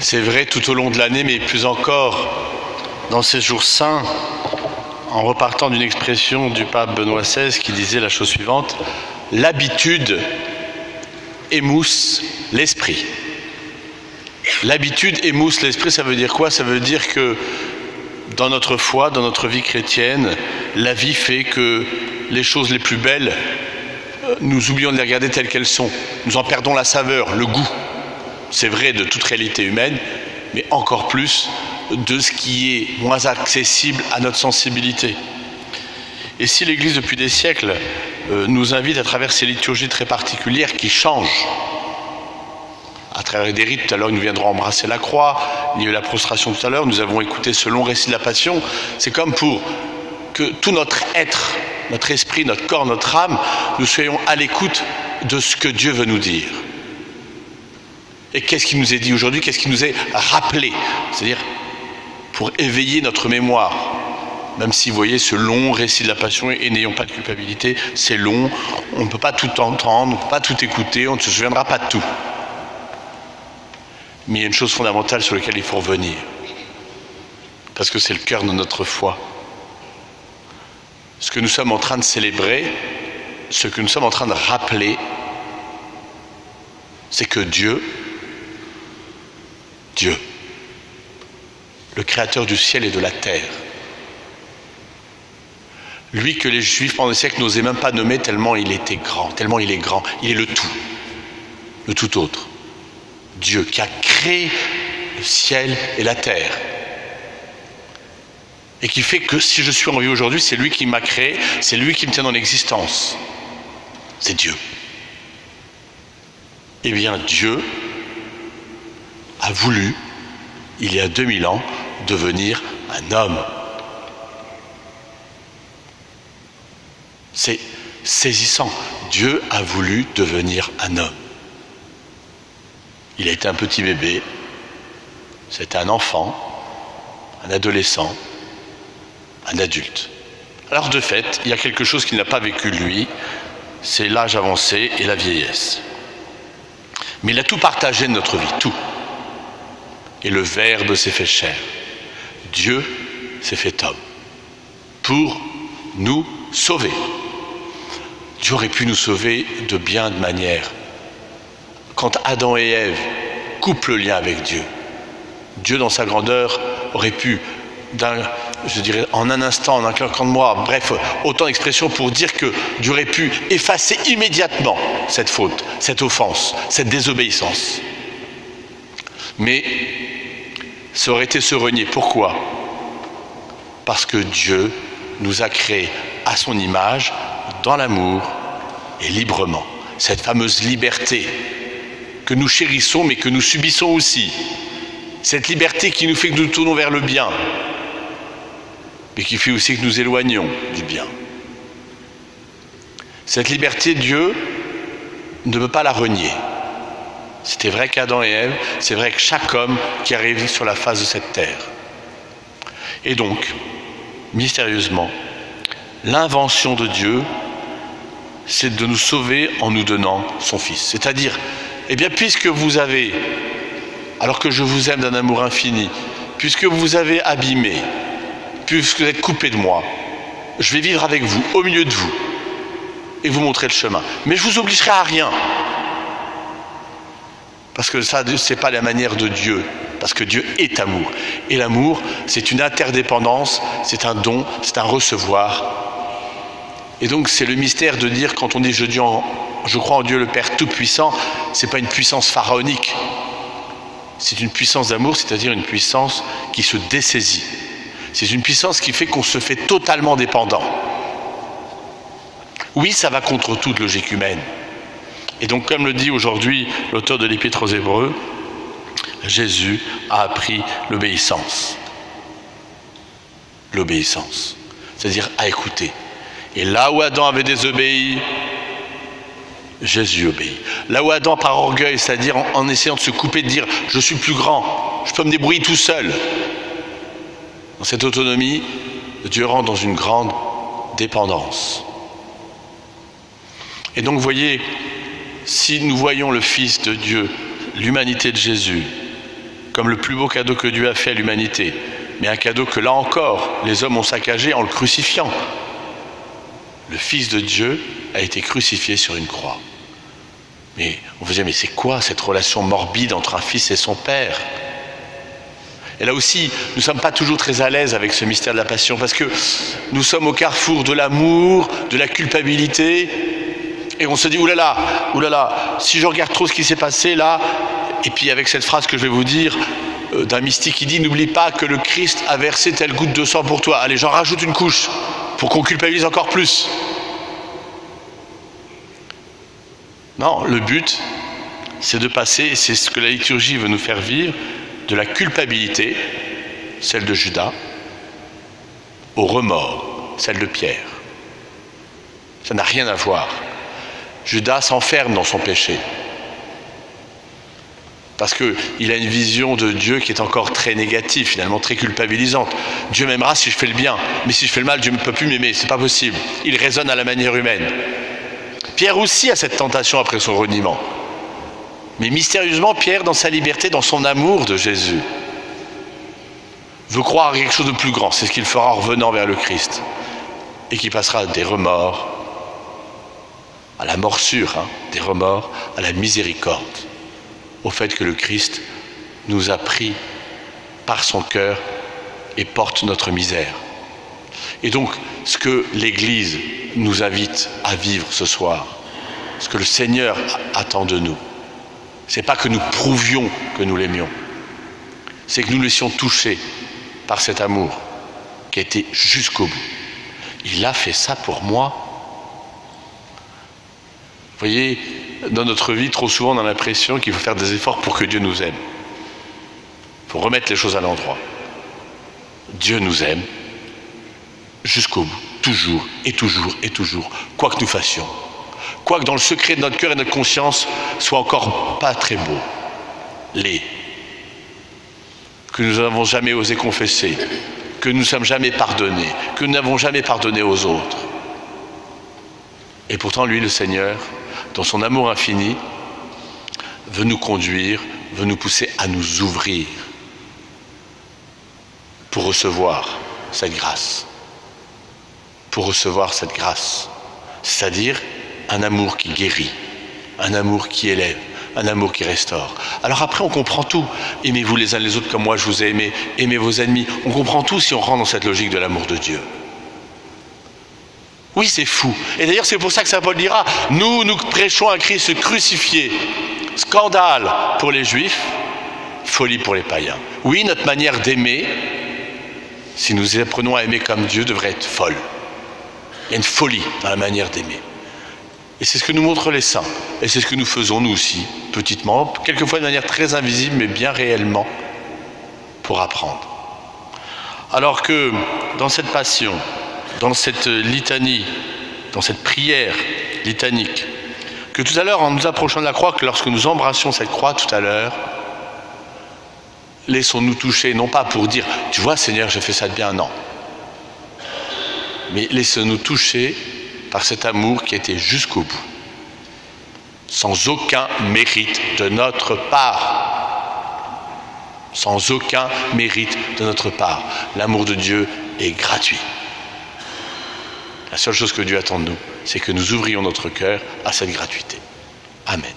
C'est vrai tout au long de l'année, mais plus encore dans ces jours saints, en repartant d'une expression du pape Benoît XVI qui disait la chose suivante, l'habitude émousse l'esprit. L'habitude émousse l'esprit, ça veut dire quoi? Ça veut dire que dans notre foi, dans notre vie chrétienne, la vie fait que les choses les plus belles, nous oublions de les regarder telles qu'elles sont. Nous en perdons la saveur, le goût. C'est vrai de toute réalité humaine, mais encore plus de ce qui est moins accessible à notre sensibilité. Et si l'Église, depuis des siècles, euh, nous invite à travers ces liturgies très particulières qui changent, à travers des rites, tout à l'heure nous viendrons embrasser la croix, il y a eu la prostration tout à l'heure, nous avons écouté ce long récit de la Passion, c'est comme pour que tout notre être, notre esprit, notre corps, notre âme, nous soyons à l'écoute de ce que Dieu veut nous dire. Et qu'est-ce qui nous est dit aujourd'hui? Qu'est-ce qui nous est rappelé? C'est-à-dire pour éveiller notre mémoire. Même si vous voyez ce long récit de la passion et n'ayons pas de culpabilité, c'est long, on ne peut pas tout entendre, on ne peut pas tout écouter, on ne se souviendra pas de tout. Mais il y a une chose fondamentale sur laquelle il faut revenir, parce que c'est le cœur de notre foi. Ce que nous sommes en train de célébrer, ce que nous sommes en train de rappeler, c'est que Dieu, Dieu, le créateur du ciel et de la terre. Lui que les juifs pendant des siècles n'osaient même pas nommer tellement il était grand, tellement il est grand, il est le tout, le tout autre. Dieu qui a créé le ciel et la terre. Et qui fait que si je suis en vie aujourd'hui, c'est lui qui m'a créé, c'est lui qui me tient dans l'existence. C'est Dieu. Eh bien, Dieu a voulu, il y a 2000 ans, devenir un homme. C'est saisissant. Dieu a voulu devenir un homme. Il a été un petit bébé, c'était un enfant, un adolescent, un adulte. Alors de fait, il y a quelque chose qu'il n'a pas vécu lui, c'est l'âge avancé et la vieillesse. Mais il a tout partagé de notre vie, tout. Et le Verbe s'est fait chair. Dieu s'est fait homme pour nous sauver. Dieu aurait pu nous sauver de bien de manières. Quand Adam et Ève coupent le lien avec Dieu, Dieu dans sa grandeur aurait pu, je dirais, en un instant, en un claquement de moi, bref, autant d'expressions pour dire que Dieu aurait pu effacer immédiatement cette faute, cette offense, cette désobéissance. Mais ça aurait été se renier. Pourquoi? Parce que Dieu nous a créés à son image, dans l'amour et librement. Cette fameuse liberté que nous chérissons mais que nous subissons aussi. Cette liberté qui nous fait que nous tournons vers le bien, mais qui fait aussi que nous éloignons du bien. Cette liberté, Dieu ne veut pas la renier. C'était vrai qu'Adam et Ève, c'est vrai que chaque homme qui arrive sur la face de cette terre. Et donc, mystérieusement, l'invention de Dieu, c'est de nous sauver en nous donnant son Fils. C'est-à-dire, eh bien, puisque vous avez, alors que je vous aime d'un amour infini, puisque vous avez abîmé, puisque vous êtes coupé de moi, je vais vivre avec vous, au milieu de vous, et vous montrer le chemin. Mais je vous obligerai à rien. Parce que ça, ce n'est pas la manière de Dieu. Parce que Dieu est amour. Et l'amour, c'est une interdépendance, c'est un don, c'est un recevoir. Et donc, c'est le mystère de dire, quand on dit je, je crois en Dieu le Père Tout-Puissant, ce n'est pas une puissance pharaonique. C'est une puissance d'amour, c'est-à-dire une puissance qui se dessaisit. C'est une puissance qui fait qu'on se fait totalement dépendant. Oui, ça va contre toute logique humaine. Et donc, comme le dit aujourd'hui l'auteur de l'Épître aux Hébreux, Jésus a appris l'obéissance. L'obéissance, c'est-à-dire à écouter. Et là où Adam avait désobéi, Jésus obéit. Là où Adam, par orgueil, c'est-à-dire en, essayant de se couper, de dire je suis plus grand, je peux me débrouiller tout seul, dans cette autonomie, Dieu rentre dans une grande dépendance. Et donc, voyez, si nous voyons le Fils de Dieu, l'humanité de Jésus, comme le plus beau cadeau que Dieu a fait à l'humanité, mais un cadeau que là encore, les hommes ont saccagé en le crucifiant. Le Fils de Dieu a été crucifié sur une croix. Mais on vous dit, mais c'est quoi cette relation morbide entre un fils et son père? Et là aussi, nous ne sommes pas toujours très à l'aise avec ce mystère de la passion, parce que nous sommes au carrefour de l'amour, de la culpabilité, et on se dit, oulala, oulala, si je regarde trop ce qui s'est passé là, et puis avec cette phrase que je vais vous dire, euh, d'un mystique qui dit N'oublie pas que le Christ a versé telle goutte de sang pour toi. Allez, j'en rajoute une couche pour qu'on culpabilise encore plus. Non, le but, c'est de passer, et c'est ce que la liturgie veut nous faire vivre, de la culpabilité, celle de Judas, au remords, celle de Pierre. Ça n'a rien à voir. Judas s'enferme dans son péché parce qu'il a une vision de Dieu qui est encore très négative, finalement très culpabilisante. Dieu m'aimera si je fais le bien, mais si je fais le mal, Dieu ne peut plus m'aimer, c'est pas possible. Il raisonne à la manière humaine. Pierre aussi a cette tentation après son reniement. Mais mystérieusement, Pierre, dans sa liberté, dans son amour de Jésus, veut croire à quelque chose de plus grand. C'est ce qu'il fera en revenant vers le Christ. Et qui passera des remords à la morsure, hein, des remords à la miséricorde au fait que le Christ nous a pris par son cœur et porte notre misère. Et donc, ce que l'Église nous invite à vivre ce soir, ce que le Seigneur attend de nous, c'est pas que nous prouvions que nous l'aimions, c'est que nous laissions toucher par cet amour qui a été jusqu'au bout. Il a fait ça pour moi. Vous voyez, dans notre vie, trop souvent, on a l'impression qu'il faut faire des efforts pour que Dieu nous aime. Il faut remettre les choses à l'endroit. Dieu nous aime jusqu'au bout, toujours et toujours et toujours, quoi que nous fassions. Quoi que dans le secret de notre cœur et de notre conscience soit encore pas très beau, les que nous n'avons jamais osé confesser, que nous ne sommes jamais pardonnés, que nous n'avons jamais pardonné aux autres. Et pourtant, lui, le Seigneur, dans son amour infini, veut nous conduire, veut nous pousser à nous ouvrir pour recevoir cette grâce. Pour recevoir cette grâce. C'est-à-dire un amour qui guérit, un amour qui élève, un amour qui restaure. Alors après, on comprend tout. Aimez-vous les uns les autres comme moi je vous ai aimé, aimez vos ennemis. On comprend tout si on rentre dans cette logique de l'amour de Dieu. Oui, c'est fou. Et d'ailleurs, c'est pour ça que Saint Paul dira, nous, nous prêchons un Christ crucifié. Scandale pour les juifs, folie pour les païens. Oui, notre manière d'aimer, si nous apprenons à aimer comme Dieu, devrait être folle. Il y a une folie dans la manière d'aimer. Et c'est ce que nous montrent les saints. Et c'est ce que nous faisons nous aussi, petitement, quelquefois de manière très invisible, mais bien réellement, pour apprendre. Alors que dans cette passion, dans cette litanie, dans cette prière litanique, que tout à l'heure, en nous approchant de la croix, que lorsque nous embrassions cette croix tout à l'heure, laissons-nous toucher, non pas pour dire, tu vois Seigneur, j'ai fait ça de bien, non. Mais laissons-nous toucher par cet amour qui était jusqu'au bout, sans aucun mérite de notre part. Sans aucun mérite de notre part. L'amour de Dieu est gratuit. La seule chose que Dieu attend de nous, c'est que nous ouvrions notre cœur à cette gratuité. Amen.